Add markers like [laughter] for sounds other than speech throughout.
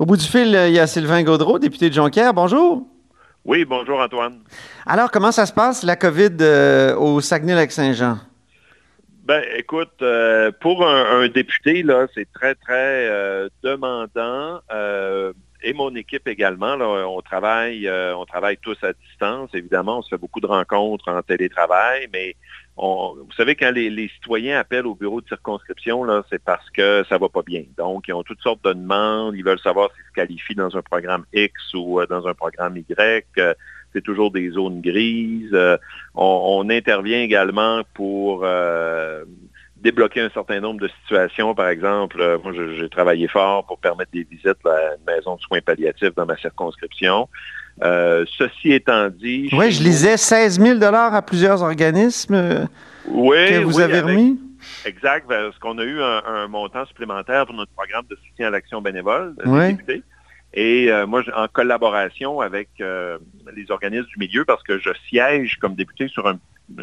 Au bout du fil, il y a Sylvain Gaudreau, député de Jonquière. Bonjour. Oui, bonjour Antoine. Alors, comment ça se passe, la COVID euh, au Saguenay-Lac-Saint-Jean? Ben, écoute, euh, pour un, un, député, là, c'est très, très euh, demandant. Euh, et mon équipe également, là, on travaille, euh, on travaille tous à distance. Évidemment, on se fait beaucoup de rencontres en télétravail, mais vous savez, quand les, citoyens appellent au bureau de circonscription, c'est parce que ça va pas bien. Donc, ils ont toutes sortes de demandes. Ils veulent savoir s'ils se qualifient dans un programme X ou euh, dans un programme Y. Euh, c'est toujours des zones grises. Euh, on, intervient également pour débloquer un certain nombre de situations. Par exemple, moi, j'ai travaillé fort pour permettre des visites à une maison de soins palliatifs dans ma circonscription. Euh, ceci étant dit... Oui, je lisais 16 000 à plusieurs organismes euh, oui, que vous oui, avez avec, remis. Exact, parce qu'on a eu un, un, montant supplémentaire pour notre programme de soutien à l'action bénévole des oui. députés. Et euh, moi, en collaboration avec euh, les organismes du milieu, parce que je siège comme député sur un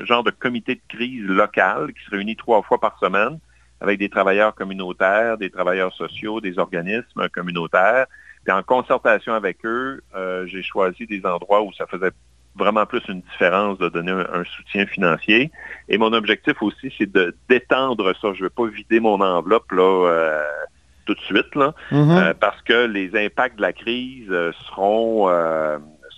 genre de comité de crise local qui se réunit trois fois par semaine avec des travailleurs communautaires, des travailleurs sociaux, des organismes communautaires. Puis en concertation avec eux, euh, j'ai choisi des endroits où ça faisait vraiment plus une différence de donner un, un soutien financier. Et mon objectif aussi, c'est de d'étendre ça. Je ne veux pas vider mon enveloppe là. Euh, tout de suite, là, Mm -hmm. euh, parce que les impacts de la crise seront,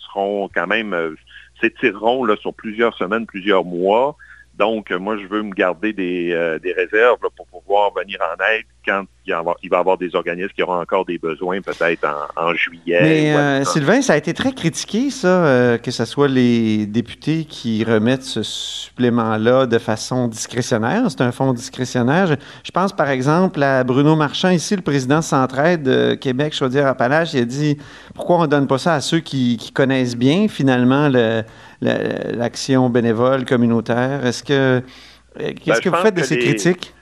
seront quand même, s'étireront sur plusieurs semaines, plusieurs mois. Donc, moi, je veux me garder des, des réserves là, pour pouvoir venir en aide quand il, va y avoir des organismes qui auront encore des besoins, peut-être en, en, juillet. Mais euh, Sylvain, ça a été très critiqué, ça, euh, que ce soit les députés qui remettent ce supplément-là de façon discrétionnaire. C'est un fonds discrétionnaire. Je, je, pense, par exemple, à Bruno Marchand, ici, le président Centraide de Québec, Chaudière-Appalaches, il a dit pourquoi on ne donne pas ça à ceux qui, qui connaissent bien, finalement, le l'action bénévole communautaire? Est-ce que qu'est-ce ben, que vous faites de ces les... critiques?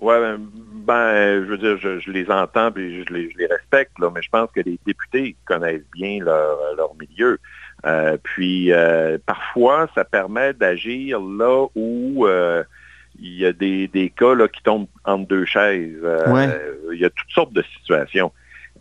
Ouais, ben, ben, je veux dire, je, je les entends et je les, je les respecte, là, mais je pense que les députés connaissent bien leur, leur milieu. Euh, puis euh, parfois, ça permet d'agir là où euh, il y a des, des cas là, qui tombent entre deux chaises. Ouais. Il y a toutes sortes de situations.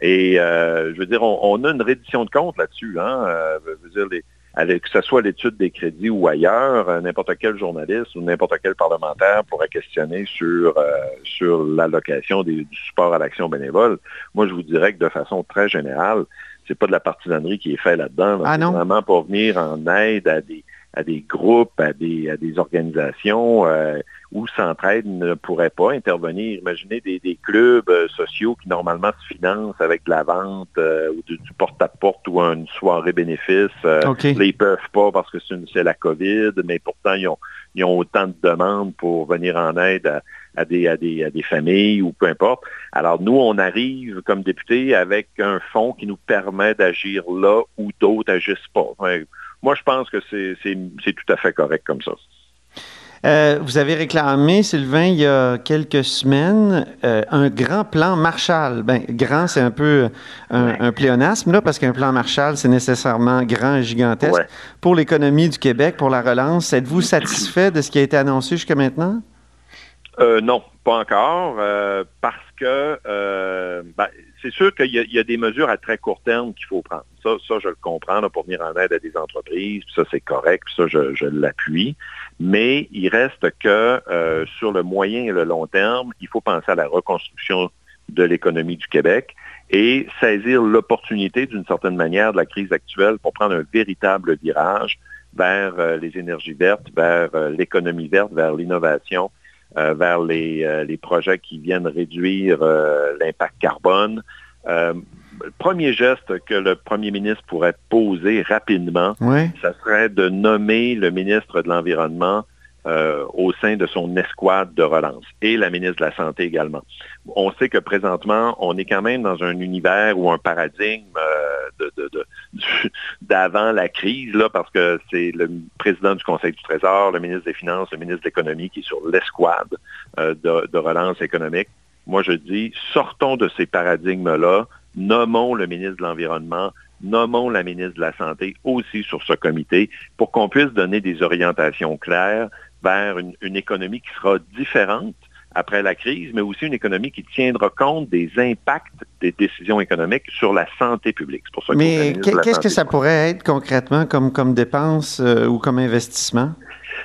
Et je veux dire, on, on, a une reddition de compte là-dessus. Hein? je veux dire, les, que ce soit l'étude des crédits ou ailleurs, n'importe quel journaliste ou n'importe quel parlementaire pourrait questionner sur, euh, sur l'allocation du support à l'action bénévole. Moi, je vous dirais que de façon très générale, c'est pas de la partisanerie qui est faite là-dedans. Là. Ah c'est vraiment pour venir en aide à des, à des groupes, à des, à des organisations euh, où Centraide ne pourrait pas intervenir. Imaginez des, des clubs euh, sociaux qui normalement se financent avec de la vente euh, ou du, du porte-à-porte ou une soirée bénéfice. Euh, okay. Là, ils peuvent pas parce que c'est la COVID, mais pourtant, ils ont, ils ont autant de demandes pour venir en aide à, à, des, à, des, à des familles ou peu importe. Alors, nous, on arrive comme députés avec un fonds qui nous permet d'agir là où d'autres agissent pas. Moi, je pense que c'est tout à fait correct comme ça. Euh, vous avez réclamé, Sylvain, il y a quelques semaines, euh, un grand plan Marshall. Ben, grand, c'est un peu un, ouais. un, pléonasme, là, parce qu'un plan Marshall, c'est nécessairement grand et gigantesque. Ouais. Pour l'économie du Québec, pour la relance, êtes-vous satisfait de ce qui a été annoncé jusqu'à maintenant? Euh, non, pas encore, euh, parce que ben, c'est sûr qu'il y, a des mesures à très court terme qu'il faut prendre. Ça, je le comprends pour venir en aide à des entreprises, ça, c'est correct, ça, je, je l'appuie. Mais il reste que euh, sur le moyen et le long terme, il faut penser à la reconstruction de l'économie du Québec et saisir l'opportunité d'une certaine manière de la crise actuelle pour prendre un véritable virage vers euh, les énergies vertes, vers euh, l'économie verte, vers l'innovation, euh, vers les, les, projets qui viennent réduire l'impact carbone. le premier geste que le premier ministre pourrait poser rapidement, oui. ça serait de nommer le ministre de l'Environnement euh, au sein de son escouade de relance et la ministre de la Santé également. On sait que présentement, on est quand même dans un univers ou un paradigme [laughs] d'avant la crise, là, parce que c'est le président du Conseil du Trésor, le ministre des Finances, le ministre de l'Économie qui est sur l'escouade de relance économique. Moi, je dis, sortons de ces paradigmes-là, nommons le ministre de l'Environnement, nommons la ministre de la Santé aussi sur ce comité pour qu'on puisse donner des orientations claires vers une, économie qui sera différente après la crise, mais aussi une économie qui tiendra compte des impacts des décisions économiques sur la santé publique. Pour ça mais qu'est-ce que ça pourrait être concrètement comme, comme dépense euh, ou comme investissement?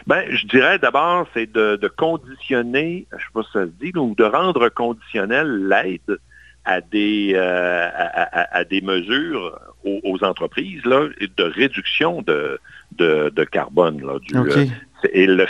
Ben, je dirais d'abord, c'est de, conditionner, je ne sais pas si ça se dit, ou de rendre conditionnel l'aide à des, euh, à, des mesures aux, entreprises là, de réduction de, de, carbone. Là, du, euh, et le,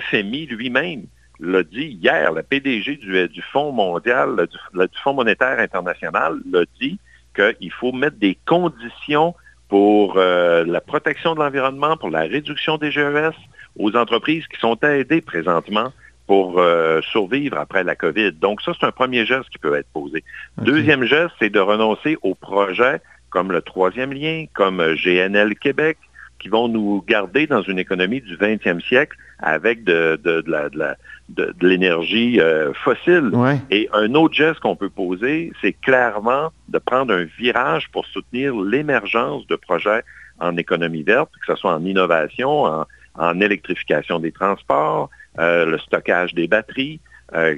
FMI lui-même l'a dit hier, le PDG du, du Fonds mondial, du, Fonds monétaire international l'a dit qu'il faut mettre des conditions pour euh, la protection de l'environnement, pour la réduction des GES aux entreprises qui sont aidées présentement pour euh, survivre après la COVID. Donc ça, c'est un premier geste qui peut être posé. Deuxième geste, c'est de renoncer aux projets comme le troisième lien, comme GNL Québec, qui vont nous garder dans une économie du 20e siècle avec de, de, l'énergie euh, fossile. Et un autre geste qu'on peut poser, c'est clairement de prendre un virage pour soutenir l'émergence de projets en économie verte, que ce soit en innovation, en, en électrification des transports, euh, le stockage des batteries. Euh,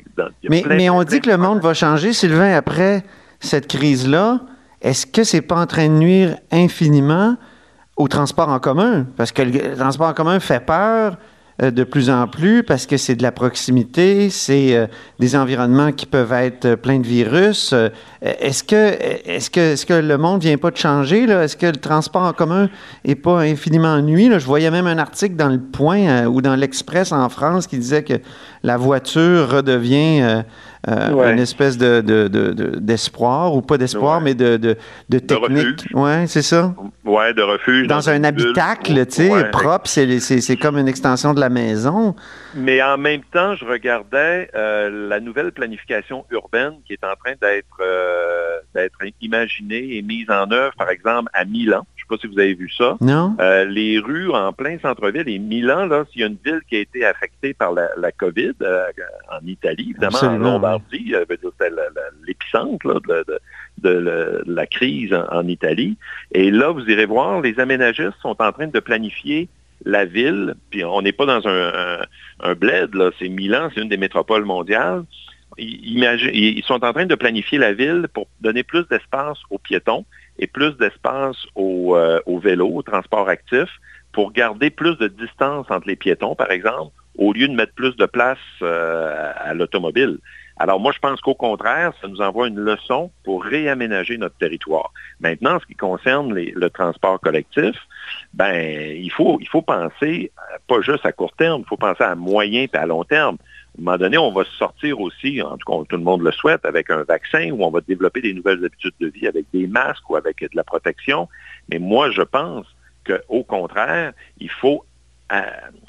mais, mais on dit que le monde va changer, Sylvain, après cette crise-là. Est-ce que c'est pas en train de nuire infiniment au transport en commun? Parce que le transport en commun fait peur. Euh, de plus en plus parce que c'est de la proximité, c'est euh, des environnements qui peuvent être euh, pleins de virus. Est-ce que, est-ce que, le monde vient pas de changer? Là? Est-ce que le transport en commun est pas infiniment nuit? Là? Je voyais même un article dans Le Point ou dans l'Express en France qui disait que la voiture redevient euh, une espèce de, d'espoir, ou pas d'espoir, mais de, de, technique. Oui, c'est ça? Oui, de refuge. Dans, un habitacle, tu sais, propre, c'est, comme une extension de la maison. Mais en même temps, je regardais euh, la nouvelle planification urbaine qui est en train d'être, euh, d'être imaginée et mise en œuvre, par exemple, à Milan sais pas si vous avez vu ça. Non. Euh, les rues en plein centre-ville et Milan, là, s'il y a une ville qui a été affectée par la, COVID, euh, en Italie, évidemment, en Lombardie, euh, c'était l'épicentre de, la crise en, Italie. Et là, vous irez voir, les aménagistes sont en train de planifier la ville, puis on n'est pas dans un, un, bled, là, c'est Milan, c'est une des métropoles mondiales. ils sont en train de planifier la ville pour donner plus d'espace aux piétons et plus d'espace au, euh, au, vélo, au transport actif, pour garder plus de distance entre les piétons, par exemple, au lieu de mettre plus de place euh, à l'automobile. Alors moi, je pense qu'au contraire, ça nous envoie une leçon pour réaménager notre territoire. Maintenant, en ce qui concerne le transport collectif, ben il faut, il faut penser euh, pas juste à court terme, il faut penser à moyen et à long terme un moment donné, on va sortir aussi, en tout cas, tout le monde le souhaite, avec un vaccin où on va développer des nouvelles habitudes de vie avec des masques ou avec de la protection. Mais moi, je pense qu'au contraire, il faut euh,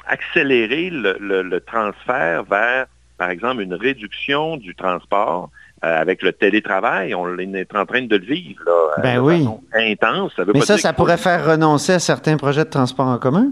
accélérer le, transfert vers, par exemple, une réduction du transport euh, avec le télétravail. On est en train de le vivre là, ben oui. intense. Mais ça, ça pourrait faire renoncer à certains projets de transport en commun?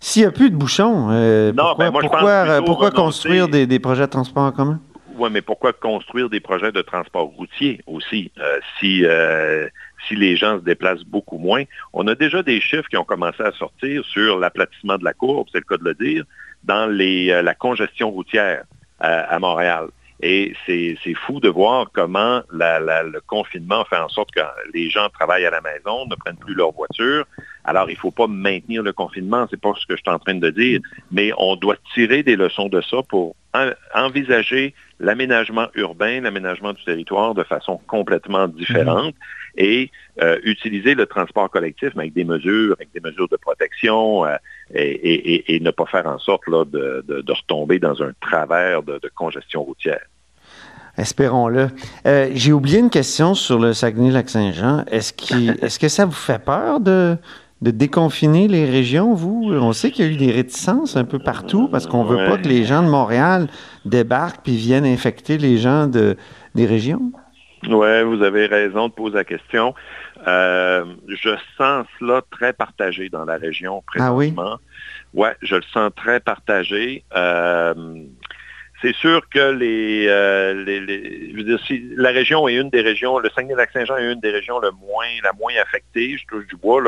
S'il n'y a plus de bouchons, euh, pourquoi, ben, pourquoi, construire des, projets de transport en commun? Oui, mais pourquoi construire des projets de transport routier aussi? Euh, si, euh, si les gens se déplacent beaucoup moins? On a déjà des chiffres qui ont commencé à sortir sur l'aplatissement de la courbe, c'est le cas de le dire, dans les, la congestion routière à Montréal. Et c'est fou de voir comment le confinement fait en sorte que les gens travaillent à la maison, ne prennent plus leur voiture. Alors, il ne faut pas maintenir le confinement, c'est pas ce que je suis en train de dire, mais on doit tirer des leçons de ça pour envisager l'aménagement urbain, l'aménagement du territoire de façon complètement différente et euh, utiliser le transport collectif avec des mesures, avec des mesures de protection euh, et, ne pas faire en sorte là, de, retomber dans un travers de, congestion routière. Espérons-le. Euh, j'ai oublié une question sur le Saguenay-Lac-Saint-Jean. Est-ce, est-ce que ça vous fait peur de, de déconfiner les régions, vous? On sait qu'il y a eu des réticences un peu partout parce qu'on ne veut pas que les gens de Montréal débarquent puis viennent infecter les gens de, des régions. Oui, vous avez raison de poser la question. Euh, je sens cela très partagé dans la région présentement. Ah oui? Ouais, je le sens très partagé. Euh, c'est sûr que euh, la région est une des régions, le Saguenay-Lac-Saint-Jean est une des régions le moins, la moins affectée, je touche du bois,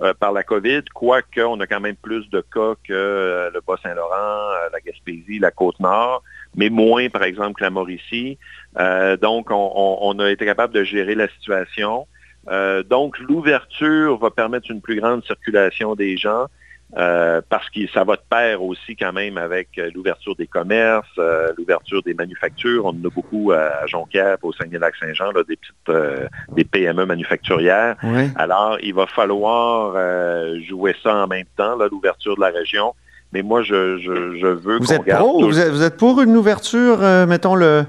euh, par la COVID, quoique on a quand même plus de cas que euh, le Bas-Saint-Laurent, la Gaspésie, la Côte-Nord, mais moins, par exemple, que la Mauricie. donc, on, a été capable de gérer la situation. donc, l'ouverture va permettre une plus grande circulation des gens. Euh, parce que ça va de pair aussi quand même avec euh, l'ouverture des commerces, euh, l'ouverture des manufactures. On en a beaucoup à, Jonquière, au Saguenay-Lac-Saint-Jean, des petites des PME manufacturières. Alors, il va falloir jouer ça en même temps, l'ouverture de la région. Mais moi, je, je, veux vous êtes pour, vous, êtes, pour une ouverture, mettons le...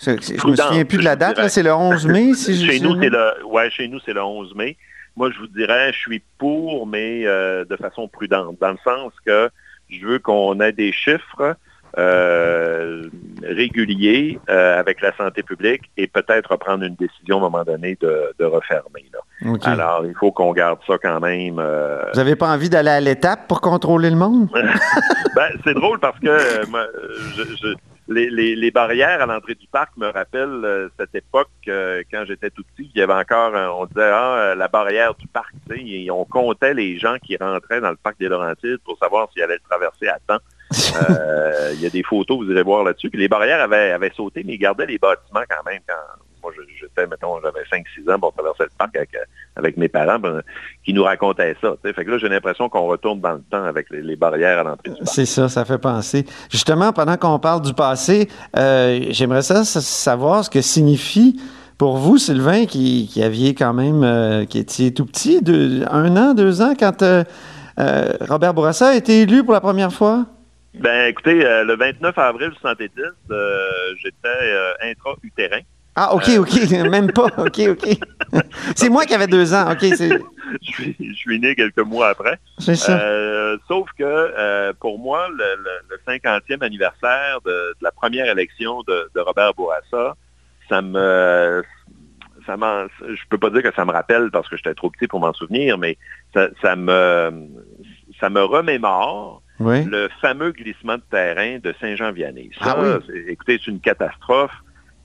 Je ne me souviens plus de la date, c'est le 11 mai, si [laughs] chez, nous, le, ouais, chez nous, c'est le 11 mai. Moi, je vous dirais, je suis pour, mais euh, de façon prudente, dans le sens que je veux qu'on ait des chiffres euh, réguliers euh, avec la santé publique et peut-être prendre une décision à un moment donné de, refermer. Alors, il faut qu'on garde ça quand même. Vous n'avez pas envie d'aller à l'étape pour contrôler le monde? [laughs] ben, c'est drôle parce que je les, barrières à l'entrée du parc me rappellent euh, cette époque euh, quand j'étais tout petit. Il y avait encore, on disait, ah, euh, la barrière du parc. Et on comptait les gens qui rentraient dans le parc des Laurentides pour savoir s'ils allaient le traverser à temps. [laughs] il y a des photos, vous irez voir là-dessus. les barrières avaient, avaient sauté, mais ils gardaient les bâtiments quand même quand, moi, j'étais, mettons, j'avais 5-6 ans pour traverser le parc avec, avec mes parents ben, qui nous racontaient ça. Fait que là, j'ai l'impression qu'on retourne dans le temps avec les, barrières à l'entrée du parc. C'est ça, ça fait penser. Justement, pendant qu'on parle du passé, euh, j'aimerais ça savoir ce que signifie pour vous, Sylvain, qui, qui aviez quand même, euh, qui étiez tout petit, un an, deux ans, quand euh, Robert Bourassa a été élu pour la première fois? Ben, écoutez, le 29 avril 1970, j'étais intra-utérin. Ah, OK, OK. [laughs] Même pas. OK, OK. [laughs] c'est moi qui avais deux ans. OK. [laughs] je, suis, je suis né quelques mois après. C'est ça. Euh, sauf que euh, pour moi, le, 50e anniversaire de, la première élection de, Robert Bourassa, ça me. Ça je peux pas dire que ça me rappelle parce que j'étais trop petit pour m'en souvenir, mais ça, me ça me remémore le fameux glissement de terrain de Saint-Jean-Vianney. Ça, ah écoutez, c'est une catastrophe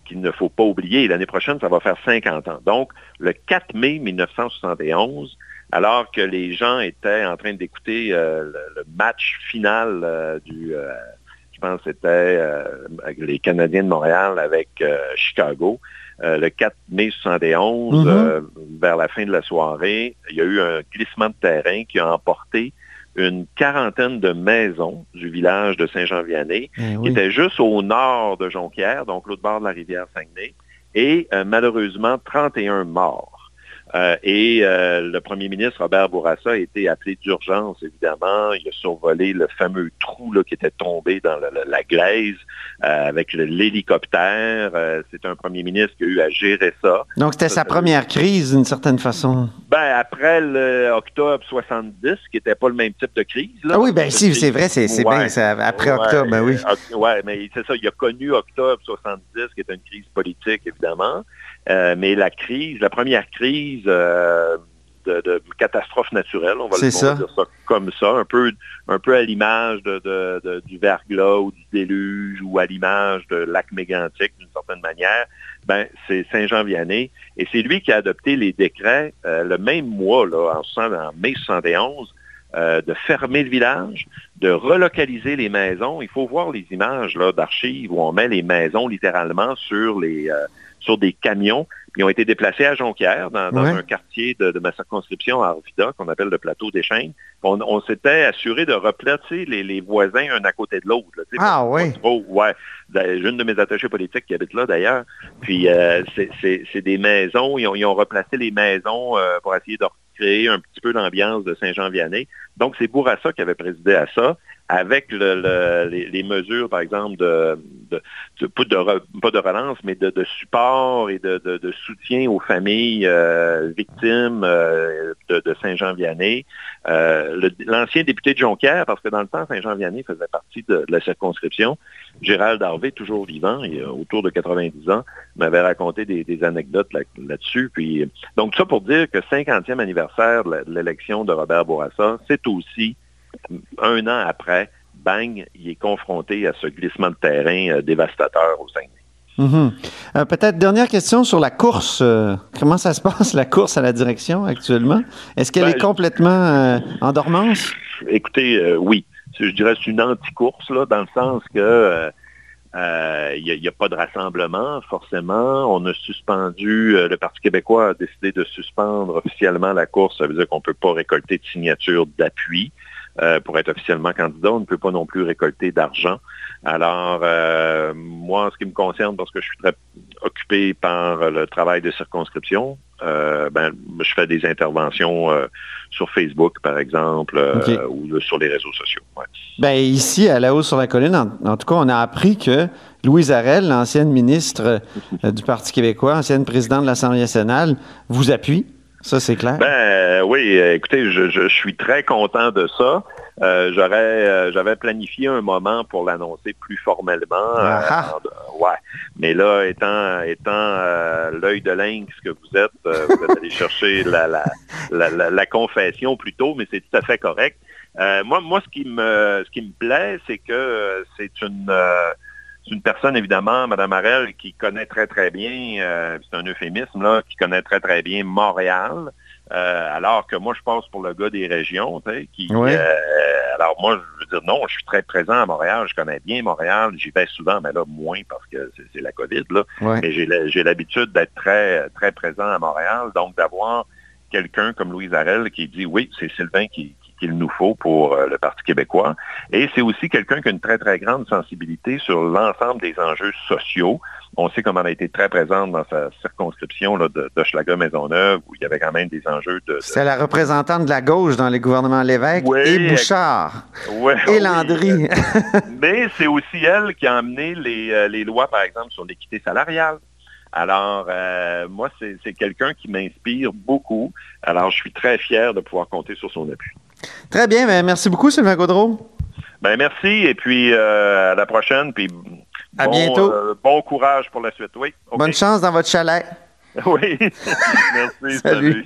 qu'il ne faut pas oublier. L'année prochaine, ça va faire 50 ans. Donc, le 4 mai 1971, alors que les gens étaient en train d'écouter euh, le, match final euh, du, euh, je pense que c'était les Canadiens de Montréal avec Chicago, le 4 mai 71, mm-hmm. vers la fin de la soirée, il y a eu un glissement de terrain qui a emporté une quarantaine de maisons du village de Saint-Jean-Vianney, eh qui était juste au nord de Jonquière, donc l'autre bord de la rivière Saguenay, et euh, malheureusement 31 morts. Euh, et euh, le premier ministre Robert Bourassa a été appelé d'urgence, évidemment. Il a survolé le fameux trou là, qui était tombé dans la, glaise avec l'hélicoptère. c'est un premier ministre qui a eu à gérer ça. Donc, c'était sa première crise, d'une certaine façon. Ben, après l'octobre 70, qui n'était pas le même type de crise. ah oui, ben si, c'est vrai, c'est bien après octobre, ben oui. Oui, mais c'est ça, il a connu octobre 70, qui est une crise politique, évidemment. Euh, mais la crise, la première crise euh, de, catastrophe naturelle, on va, le, dire ça comme ça, un peu, un peu à l'image de, du verglas ou du déluge ou à l'image de lac mégantique d'une certaine manière, ben, c'est Saint-Jean-Vianney. Et c'est lui qui a adopté les décrets euh, le même mois, là, en, en mai 71, de fermer le village, de relocaliser les maisons. Il faut voir les images d'archives où on met les maisons littéralement sur les, sur des camions qui ont été déplacés à Jonquière, dans, un quartier de, ma circonscription à Arvida, qu'on appelle le plateau des Chênes. On, s'était assuré de replacer les, voisins un à côté de l'autre. Ah oui? ouais. Une de mes attachés politiques qui habite là d'ailleurs. Puis euh, c'est des maisons, ils ont, replacé les maisons euh, pour essayer de recréer un petit peu l'ambiance de Saint-Jean-Vianney. Donc c'est Bourassa qui avait présidé à ça. Avec les, mesures, par exemple, de, pas, de relance, mais de, support et de, soutien aux familles euh, victimes euh, de, Saint-Jean-Vianney. Euh, l'ancien député de Jonquière, parce que dans le temps, Saint-Jean-Vianney faisait partie de, la circonscription, Gérald Harvey, toujours vivant, il autour de 90 ans, m'avait raconté des, anecdotes là-dessus. Puis, donc, ça pour dire que 50e anniversaire de l'élection de Robert Bourassa, c'est aussi un an après, bang, il est confronté à ce glissement de terrain euh, dévastateur au sein mm Peut-être dernière question sur la course. Euh, comment ça se [laughs] passe, la course à la direction actuellement? Est-ce qu'elle ben, est complètement en dormance? Écoutez, oui. Je dirais que c'est une anti-course, dans le sens que il n'y a, pas de rassemblement, forcément. On a suspendu, le Parti québécois a décidé de suspendre officiellement la course. Ça veut dire qu'on ne peut pas récolter de signatures d'appui. Euh, pour être officiellement candidat. On ne peut pas non plus récolter d'argent. Alors, euh, moi, en ce qui me concerne, parce que je suis très occupé par le travail de circonscription, euh, ben, je fais des interventions sur Facebook, par exemple, ou sur les réseaux sociaux. Ben, ici, à la haut sur la colline, en, tout cas, on a appris que Louise Arel, l'ancienne ministre du Parti québécois, ancienne présidente de l'Assemblée nationale, vous appuie. Ça, c'est clair? Ben oui, écoutez, je, suis très content de ça. Euh, j'aurais, euh, j'avais planifié un moment pour l'annoncer plus formellement. Euh, ouais. Mais là, étant, étant l'œil de lynx que vous êtes, vous êtes allé chercher [laughs] la, la, la, confession plutôt, mais c'est tout à fait correct. moi, moi, ce qui me, ce qui me plaît, c'est que c'est une c'est une personne, évidemment, Mme Arel, qui connaît très, très bien, euh, c'est un euphémisme, là, qui connaît très, très bien Montréal. Euh, alors que moi, je pense pour le gars des régions, qui, euh, alors moi, je veux dire, non, je suis très présent à Montréal, je connais bien Montréal, j'y vais souvent, mais là, moins parce que c'est la COVID, là. Mais j'ai l'habitude d'être très, très présent à Montréal, donc d'avoir quelqu'un comme Louise Arel qui dit, oui, c'est Sylvain qui, qu'il nous faut pour euh, le Parti québécois. Et c'est aussi quelqu'un qui a une très, très grande sensibilité sur l'ensemble des enjeux sociaux. On sait comment elle a été très présente dans sa circonscription là, de, de maisonneuve où il y avait quand même des enjeux de... C'est la représentante de la gauche dans les gouvernements Lévesque et Bouchard et Landry. [laughs] Mais c'est aussi elle qui a amené les, euh, les lois, par exemple, sur l'équité salariale. Alors, euh, moi, c'est quelqu'un qui m'inspire beaucoup. Alors, je suis très fier de pouvoir compter sur son appui. Très bien. Ben, merci beaucoup, Sylvain Gaudreau. Ben, merci. Et puis, euh, à la prochaine. Puis, à bientôt. Euh, bon courage pour la suite. Oui. Bonne chance dans votre chalet. [laughs] Oui. [laughs] merci. [laughs] salut.